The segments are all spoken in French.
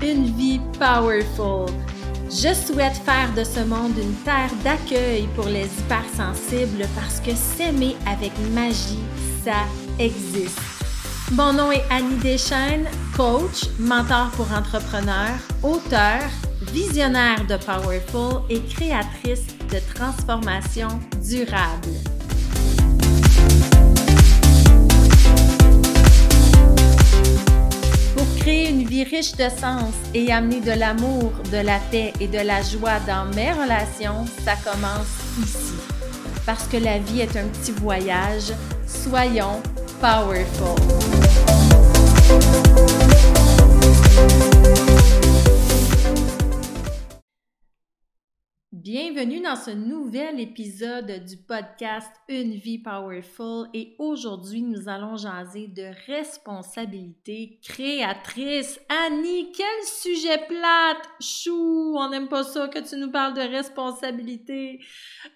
Une vie powerful. Je souhaite faire de ce monde une terre d'accueil pour les hypersensibles parce que s'aimer avec magie, ça existe. Mon nom est Annie Deschaines, coach, mentor pour entrepreneurs, auteur, visionnaire de Powerful et créatrice de transformation durable. Créer une vie riche de sens et amener de l'amour, de la paix et de la joie dans mes relations, ça commence ici. Parce que la vie est un petit voyage, soyons powerful. Bienvenue dans ce nouvel épisode du podcast Une vie powerful et aujourd'hui nous allons jaser de responsabilité créatrice. Annie, quel sujet plate! Chou, on n'aime pas ça que tu nous parles de responsabilité.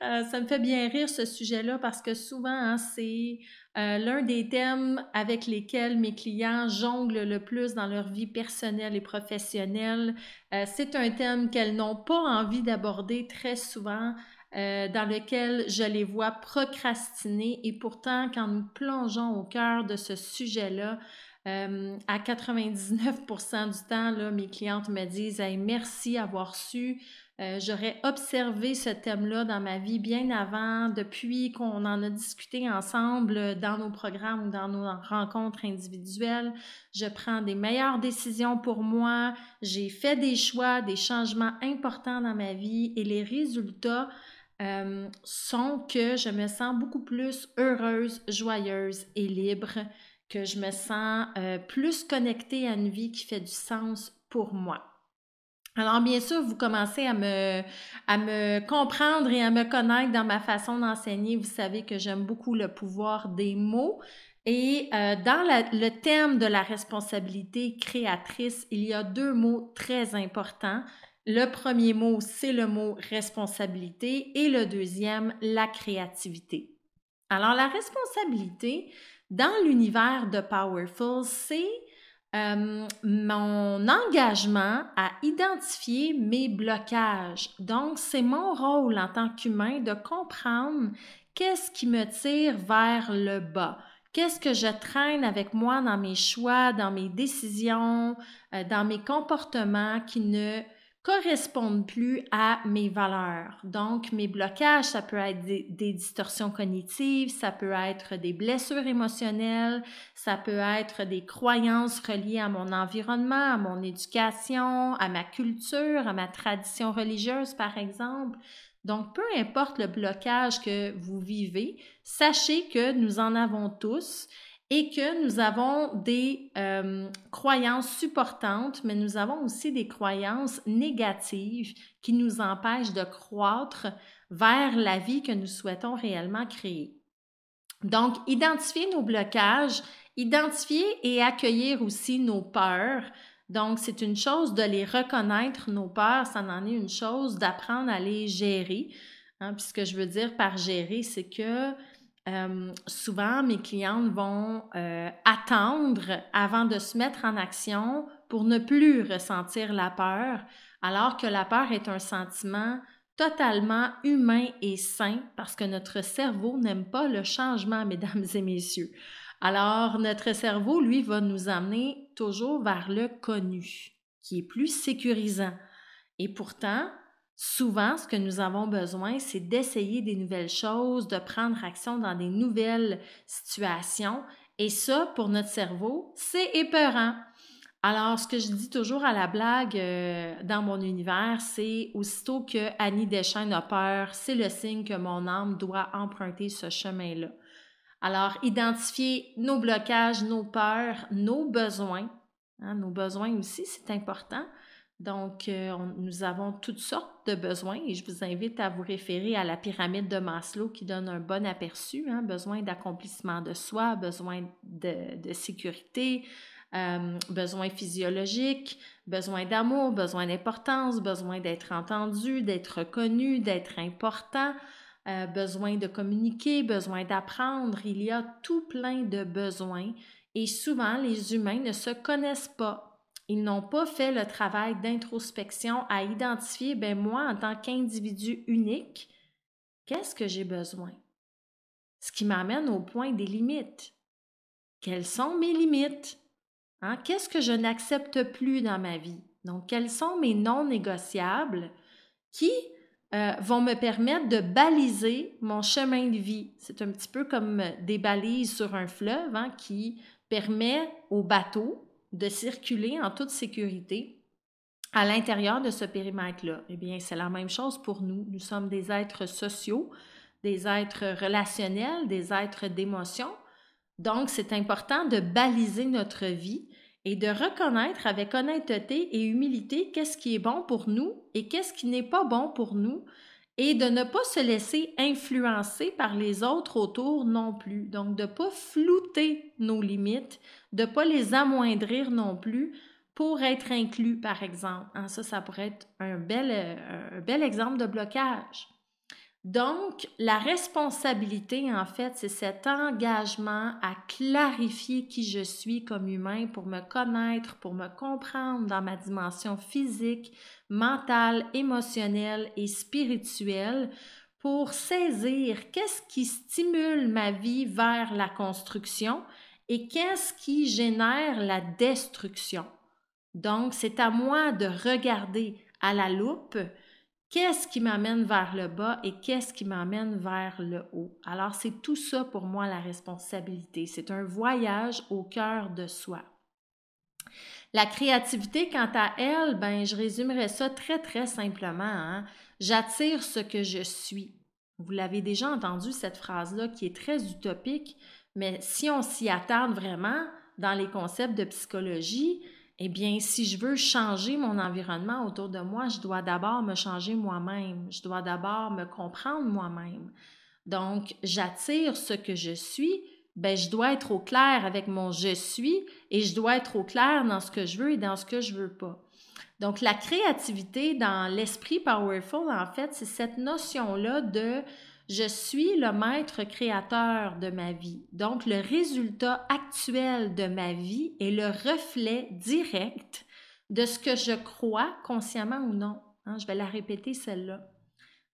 Euh, ça me fait bien rire ce sujet-là parce que souvent hein, c'est euh, l'un des thèmes avec lesquels mes clients jonglent le plus dans leur vie personnelle et professionnelle, euh, c'est un thème qu'elles n'ont pas envie d'aborder très souvent, euh, dans lequel je les vois procrastiner. Et pourtant quand nous plongeons au cœur de ce sujet-là, à 99% du temps, mes clientes me disent hey, merci d'avoir su euh, j'aurais observé ce thème-là dans ma vie bien avant, depuis qu'on en a discuté ensemble dans nos programmes ou dans nos rencontres individuelles. Je prends des meilleures décisions pour moi. J'ai fait des choix, des changements importants dans ma vie et les résultats euh, sont que je me sens beaucoup plus heureuse, joyeuse et libre, que je me sens euh, plus connectée à une vie qui fait du sens pour moi. Alors, bien sûr, vous commencez à me, comprendre et à me connaître dans ma façon d'enseigner. Vous savez que j'aime beaucoup le pouvoir des mots. Et euh, dans le thème de la responsabilité créatrice, il y a deux mots très importants. Le premier mot, c'est le mot responsabilité et le deuxième, la créativité. Alors, la responsabilité dans l'univers de Powerful, c'est euh, mon engagement à identifier mes blocages. Donc, c'est mon rôle en tant qu'humain de comprendre qu'est-ce qui me tire vers le bas. Qu'est-ce que je traîne avec moi dans mes choix, dans mes décisions, euh, dans mes comportements qui ne correspondent plus à mes valeurs. Donc, mes blocages, ça peut être des, distorsions cognitives, ça peut être des blessures émotionnelles, ça peut être des croyances reliées à mon environnement, à mon éducation, à ma culture, à ma tradition religieuse, par exemple. Donc, peu importe le blocage que vous vivez, sachez que nous en avons tous et que nous avons des euh, croyances supportantes, mais nous avons aussi des croyances négatives qui nous empêchent de croître vers la vie que nous souhaitons réellement créer. Donc, identifier nos blocages, identifier et accueillir aussi nos peurs. Donc, c'est une chose de les reconnaître, nos peurs, ça en est une chose d'apprendre à les gérer. Hein, puis ce que je veux dire par gérer, c'est que euh, souvent, mes clientes vont euh, attendre avant de se mettre en action pour ne plus ressentir la peur, alors que la peur est un sentiment totalement humain et sain parce que notre cerveau n'aime pas le changement, mesdames et messieurs. Alors, notre cerveau, lui, va nous amener toujours vers le connu, qui est plus sécurisant. Et pourtant, Souvent, ce que nous avons besoin, c'est d'essayer des nouvelles choses, de prendre action dans des nouvelles situations. Et ça, pour notre cerveau, c'est épeurant. Alors, ce que je dis toujours à la blague euh, dans mon univers, c'est aussitôt que Annie Deschaines a peur, c'est le signe que mon âme doit emprunter ce chemin-là. Alors, identifier nos blocages, nos peurs, nos besoins. Hein, nos besoins aussi, c'est important. Donc, euh, nous avons toutes sortes de besoins et je vous invite à vous référer à la pyramide de Maslow qui donne un bon aperçu. Hein, besoin d'accomplissement de soi, besoin de, sécurité, euh, besoin physiologique, besoin d'amour, besoin d'importance, besoin d'être entendu, d'être reconnu, d'être important, euh, besoin de communiquer, besoin d'apprendre. Il y a tout plein de besoins et souvent les humains ne se connaissent pas ils n'ont pas fait le travail d'introspection à identifier, ben moi, en tant qu'individu unique, qu'est-ce que j'ai besoin? Ce qui m'amène au point des limites. Quelles sont mes limites? Hein? Qu'est-ce que je n'accepte plus dans ma vie? Donc, quels sont mes non négociables qui euh, vont me permettre de baliser mon chemin de vie? C'est un petit peu comme des balises sur un fleuve hein, qui permet au bateau de circuler en toute sécurité à l'intérieur de ce périmètre-là. Eh bien, c'est la même chose pour nous. Nous sommes des êtres sociaux, des êtres relationnels, des êtres d'émotion. Donc, c'est important de baliser notre vie et de reconnaître avec honnêteté et humilité qu'est-ce qui est bon pour nous et qu'est-ce qui n'est pas bon pour nous et de ne pas se laisser influencer par les autres autour non plus. Donc, de ne pas flouter nos limites, de ne pas les amoindrir non plus pour être inclus, par exemple. Hein, ça, ça pourrait être un bel, euh, un bel exemple de blocage. Donc, la responsabilité, en fait, c'est cet engagement à clarifier qui je suis comme humain pour me connaître, pour me comprendre dans ma dimension physique, mentale, émotionnelle et spirituelle, pour saisir qu'est-ce qui stimule ma vie vers la construction et qu'est-ce qui génère la destruction. Donc, c'est à moi de regarder à la loupe Qu'est-ce qui m'amène vers le bas et qu'est-ce qui m'amène vers le haut? Alors, c'est tout ça pour moi la responsabilité. C'est un voyage au cœur de soi. La créativité, quant à elle, ben, je résumerai ça très, très simplement. Hein. J'attire ce que je suis. Vous l'avez déjà entendu, cette phrase-là, qui est très utopique, mais si on s'y attarde vraiment dans les concepts de psychologie, eh bien, si je veux changer mon environnement autour de moi, je dois d'abord me changer moi-même. Je dois d'abord me comprendre moi-même. Donc, j'attire ce que je suis. Ben, je dois être au clair avec mon je suis et je dois être au clair dans ce que je veux et dans ce que je veux pas. Donc, la créativité dans l'esprit powerful, en fait, c'est cette notion-là de je suis le maître créateur de ma vie. Donc, le résultat actuel de ma vie est le reflet direct de ce que je crois, consciemment ou non. Hein, je vais la répéter, celle-là.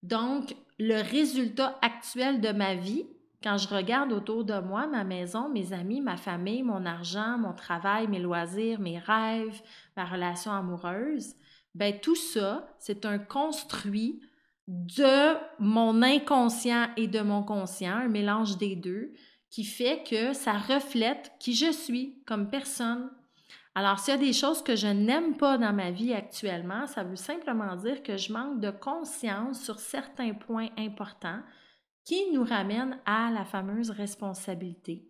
Donc, le résultat actuel de ma vie, quand je regarde autour de moi, ma maison, mes amis, ma famille, mon argent, mon travail, mes loisirs, mes rêves, ma relation amoureuse, ben tout ça, c'est un construit de mon inconscient et de mon conscient, un mélange des deux, qui fait que ça reflète qui je suis comme personne. Alors, s'il y a des choses que je n'aime pas dans ma vie actuellement, ça veut simplement dire que je manque de conscience sur certains points importants qui nous ramènent à la fameuse responsabilité.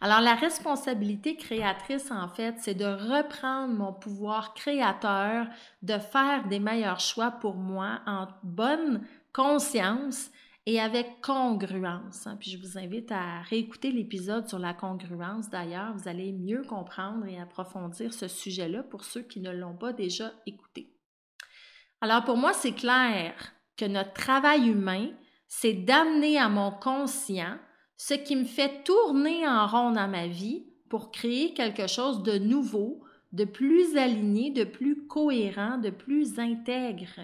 Alors, la responsabilité créatrice, en fait, c'est de reprendre mon pouvoir créateur, de faire des meilleurs choix pour moi en bonne conscience et avec congruence. Hein. Puis je vous invite à réécouter l'épisode sur la congruence. D'ailleurs, vous allez mieux comprendre et approfondir ce sujet-là pour ceux qui ne l'ont pas déjà écouté. Alors pour moi, c'est clair que notre travail humain, c'est d'amener à mon conscient ce qui me fait tourner en rond dans ma vie pour créer quelque chose de nouveau, de plus aligné, de plus cohérent, de plus intègre.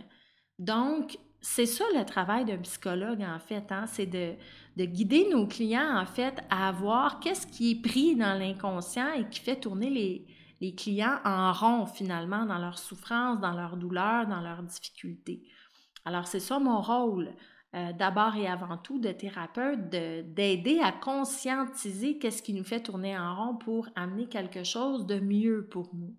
Donc, c'est ça le travail d'un psychologue, en fait, hein? c'est de, de, guider nos clients, en fait, à voir qu'est-ce qui est pris dans l'inconscient et qui fait tourner les, les clients en rond, finalement, dans leur souffrance, dans leur douleur, dans leurs difficultés. Alors, c'est ça mon rôle. Euh, d'abord et avant tout de thérapeute, d'aider à conscientiser qu'est-ce qui nous fait tourner en rond pour amener quelque chose de mieux pour nous.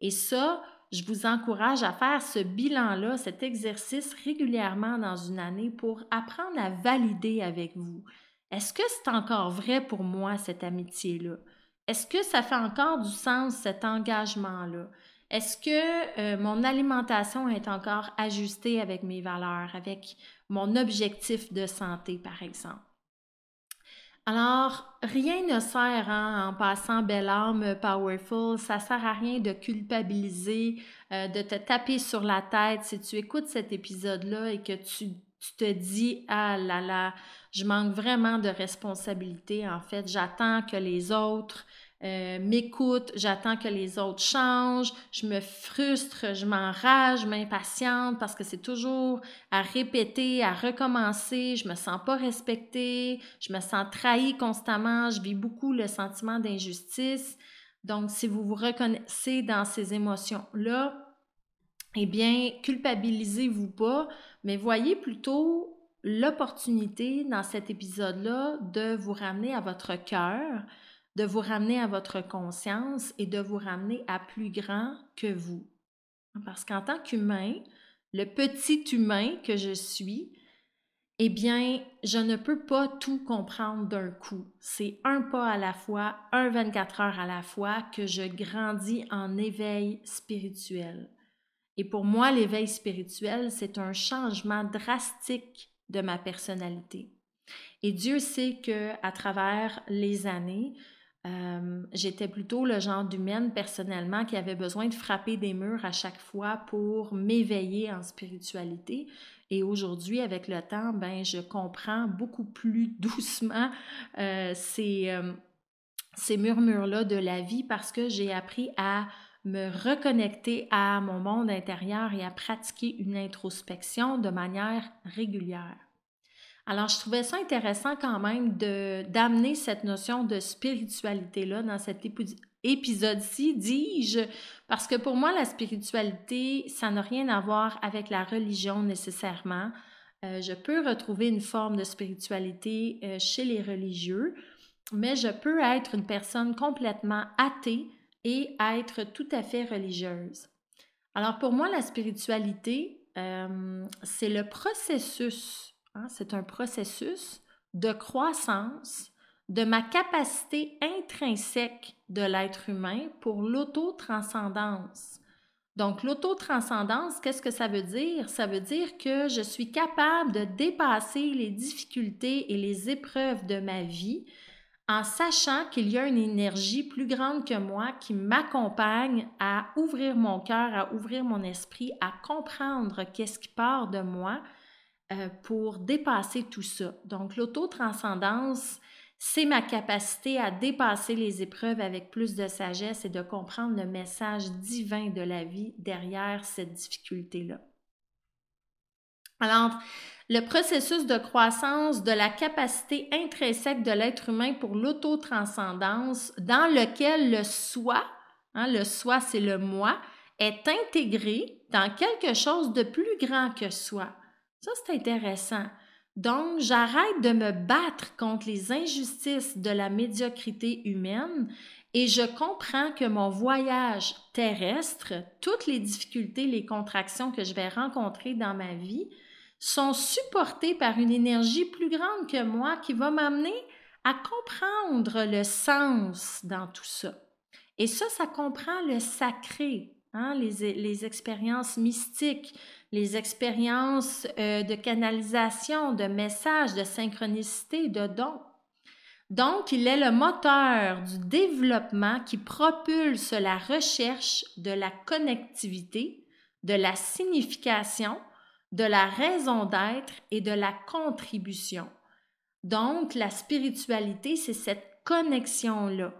Et ça, je vous encourage à faire ce bilan-là, cet exercice régulièrement dans une année pour apprendre à valider avec vous. Est-ce que c'est encore vrai pour moi, cette amitié-là? Est-ce que ça fait encore du sens, cet engagement-là? Est-ce que euh, mon alimentation est encore ajustée avec mes valeurs, avec mon objectif de santé, par exemple? Alors, rien ne sert hein, en passant belle âme powerful, ça sert à rien de culpabiliser, euh, de te taper sur la tête si tu écoutes cet épisode-là et que tu, tu te dis ah là là, je manque vraiment de responsabilité en fait, j'attends que les autres euh, m'écoute, j'attends que les autres changent, je me frustre, je m'enrage, je m'impatiente parce que c'est toujours à répéter, à recommencer, je me sens pas respectée, je me sens trahie constamment, je vis beaucoup le sentiment d'injustice. Donc, si vous vous reconnaissez dans ces émotions-là, eh bien, culpabilisez-vous pas, mais voyez plutôt l'opportunité dans cet épisode-là de vous ramener à votre cœur, de vous ramener à votre conscience et de vous ramener à plus grand que vous. Parce qu'en tant qu'humain, le petit humain que je suis, eh bien, je ne peux pas tout comprendre d'un coup. C'est un pas à la fois, un 24 heures à la fois que je grandis en éveil spirituel. Et pour moi, l'éveil spirituel, c'est un changement drastique de ma personnalité. Et Dieu sait que à travers les années, euh, j'étais plutôt le genre d'humaine personnellement qui avait besoin de frapper des murs à chaque fois pour m'éveiller en spiritualité. Et aujourd'hui, avec le temps, ben, je comprends beaucoup plus doucement euh, ces, euh, ces murmures-là de la vie parce que j'ai appris à me reconnecter à mon monde intérieur et à pratiquer une introspection de manière régulière. Alors, je trouvais ça intéressant quand même d'amener cette notion de spiritualité-là dans cet épisode-ci, dis-je, parce que pour moi, la spiritualité, ça n'a rien à voir avec la religion nécessairement. Euh, je peux retrouver une forme de spiritualité euh, chez les religieux, mais je peux être une personne complètement athée et être tout à fait religieuse. Alors pour moi, la spiritualité, euh, c'est le processus, hein, c'est un processus de croissance de ma capacité intrinsèque de l'être humain pour l'auto-transcendance. Donc, l'auto-transcendance, qu'est-ce que ça veut dire? Ça veut dire que je suis capable de dépasser les difficultés et les épreuves de ma vie en sachant qu'il y a une énergie plus grande que moi qui m'accompagne à ouvrir mon cœur, à ouvrir mon esprit, à comprendre qu'est-ce qui part de moi euh, pour dépasser tout ça. Donc l'auto-transcendance, c'est ma capacité à dépasser les épreuves avec plus de sagesse et de comprendre le message divin de la vie derrière cette difficulté-là. Alors, le processus de croissance de la capacité intrinsèque de l'être humain pour l'autotranscendance dans lequel le soi, hein, le soi c'est le moi, est intégré dans quelque chose de plus grand que soi. Ça, c'est intéressant. Donc, j'arrête de me battre contre les injustices de la médiocrité humaine et je comprends que mon voyage terrestre, toutes les difficultés, les contractions que je vais rencontrer dans ma vie, sont supportés par une énergie plus grande que moi qui va m'amener à comprendre le sens dans tout ça. Et ça, ça comprend le sacré, hein, les, expériences mystiques, les expériences euh, de canalisation, de messages, de synchronicité, de dons. Donc, il est le moteur du développement qui propulse la recherche de la connectivité, de la signification, de la raison d'être et de la contribution. Donc, la spiritualité, c'est cette connexion-là.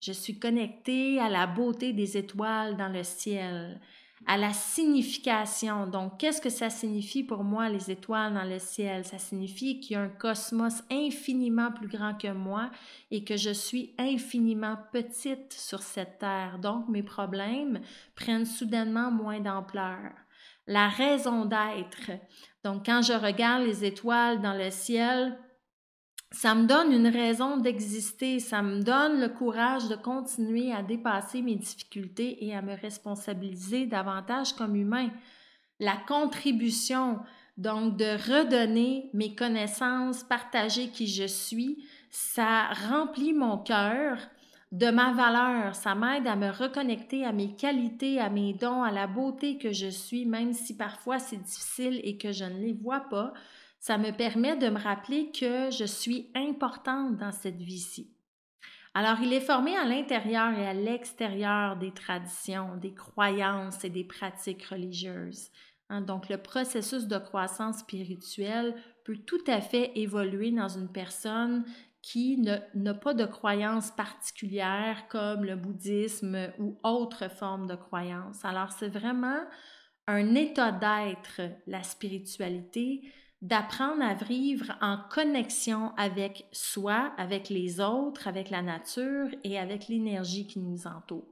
Je suis connectée à la beauté des étoiles dans le ciel, à la signification. Donc, qu'est-ce que ça signifie pour moi, les étoiles dans le ciel? Ça signifie qu'il y a un cosmos infiniment plus grand que moi et que je suis infiniment petite sur cette terre. Donc, mes problèmes prennent soudainement moins d'ampleur la raison d'être. Donc, quand je regarde les étoiles dans le ciel, ça me donne une raison d'exister, ça me donne le courage de continuer à dépasser mes difficultés et à me responsabiliser davantage comme humain. La contribution, donc de redonner mes connaissances, partager qui je suis, ça remplit mon cœur de ma valeur. Ça m'aide à me reconnecter à mes qualités, à mes dons, à la beauté que je suis, même si parfois c'est difficile et que je ne les vois pas. Ça me permet de me rappeler que je suis importante dans cette vie-ci. Alors, il est formé à l'intérieur et à l'extérieur des traditions, des croyances et des pratiques religieuses. Hein. donc, le processus de croissance spirituelle peut tout à fait évoluer dans une personne qui n'a pas de croyance particulière comme le bouddhisme ou autre forme de croyance. Alors c'est vraiment un état d'être, la spiritualité, d'apprendre à vivre en connexion avec soi, avec les autres, avec la nature et avec l'énergie qui nous entoure.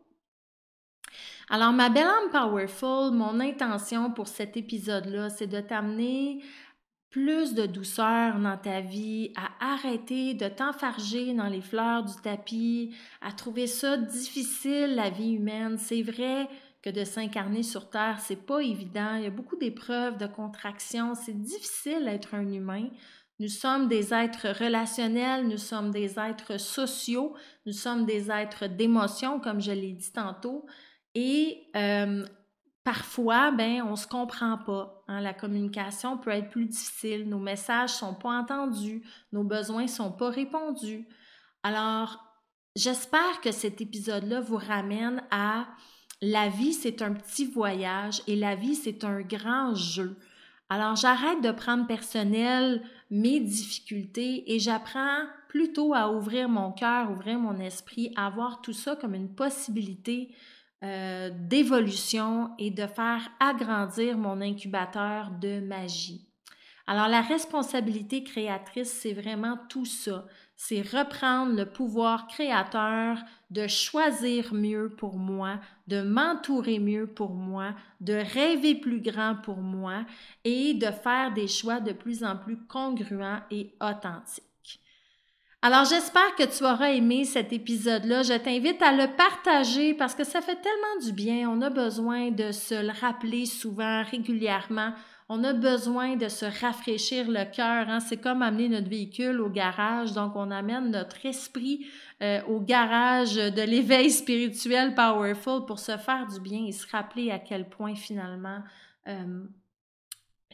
Alors, ma belle âme powerful, mon intention pour cet épisode-là, c'est de t'amener plus de douceur dans ta vie, à arrêter de t'enfarger dans les fleurs du tapis, à trouver ça difficile, la vie humaine. C'est vrai que de s'incarner sur Terre, c'est pas évident. Il y a beaucoup d'épreuves, de contractions. C'est difficile d'être un humain. Nous sommes des êtres relationnels, nous sommes des êtres sociaux, nous sommes des êtres d'émotion, comme je l'ai dit tantôt. Et euh, parfois, ben, on se comprend pas. Hein. La communication peut être plus difficile, nos messages sont pas entendus, nos besoins sont pas répondus. Alors, j'espère que cet épisode-là vous ramène à la vie, c'est un petit voyage et la vie, c'est un grand jeu. Alors, j'arrête de prendre personnel mes difficultés et j'apprends plutôt à ouvrir mon cœur, ouvrir mon esprit, à voir tout ça comme une possibilité euh, d'évolution et de faire agrandir mon incubateur de magie. Alors la responsabilité créatrice, c'est vraiment tout ça. C'est reprendre le pouvoir créateur de choisir mieux pour moi, de m'entourer mieux pour moi, de rêver plus grand pour moi et de faire des choix de plus en plus congruents et authentiques. Alors j'espère que tu auras aimé cet épisode-là. Je t'invite à le partager parce que ça fait tellement du bien. On a besoin de se le rappeler souvent, régulièrement. On a besoin de se rafraîchir le cœur. Hein. C'est comme amener notre véhicule au garage. Donc on amène notre esprit euh, au garage de l'éveil spirituel powerful pour se faire du bien et se rappeler à quel point finalement euh,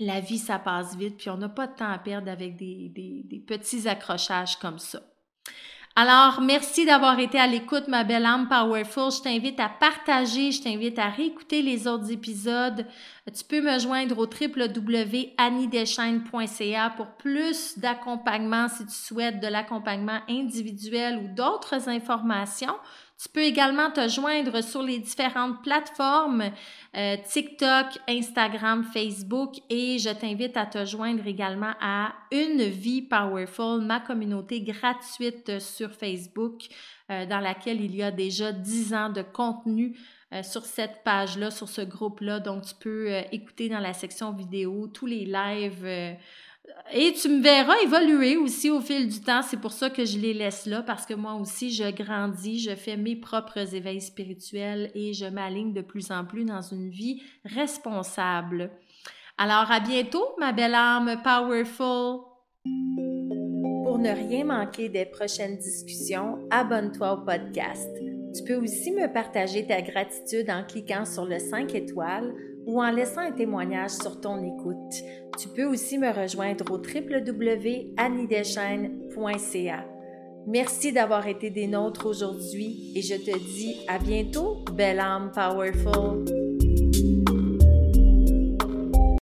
la vie, ça passe vite, puis on n'a pas de temps à perdre avec des, des, petits accrochages comme ça. Alors, merci d'avoir été à l'écoute, ma belle âme Powerful. Je t'invite à partager, je t'invite à réécouter les autres épisodes. Tu peux me joindre au www.anniedeschênes.ca pour plus d'accompagnement si tu souhaites de l'accompagnement individuel ou d'autres informations. Tu peux également te joindre sur les différentes plateformes euh, TikTok, Instagram, Facebook et je t'invite à te joindre également à Une vie powerful, ma communauté gratuite sur Facebook euh, dans laquelle il y a déjà 10 ans de contenu euh, sur cette page-là, sur ce groupe-là. Donc, tu peux écouter dans la section vidéo tous les lives et tu me verras évoluer aussi au fil du temps. C'est pour ça que je les laisse là, parce que moi aussi, je grandis, je fais mes propres éveils spirituels et je m'aligne de plus en plus dans une vie responsable. Alors, à bientôt, ma belle âme powerful. Pour ne rien manquer des prochaines discussions, abonne-toi au podcast. Tu peux aussi me partager ta gratitude en cliquant sur le 5 étoiles ou en laissant un témoignage sur ton écoute. Tu peux aussi me rejoindre au www.anniedeschênes.ca. Merci d'avoir été des nôtres aujourd'hui et je te dis à bientôt, belle âme powerful.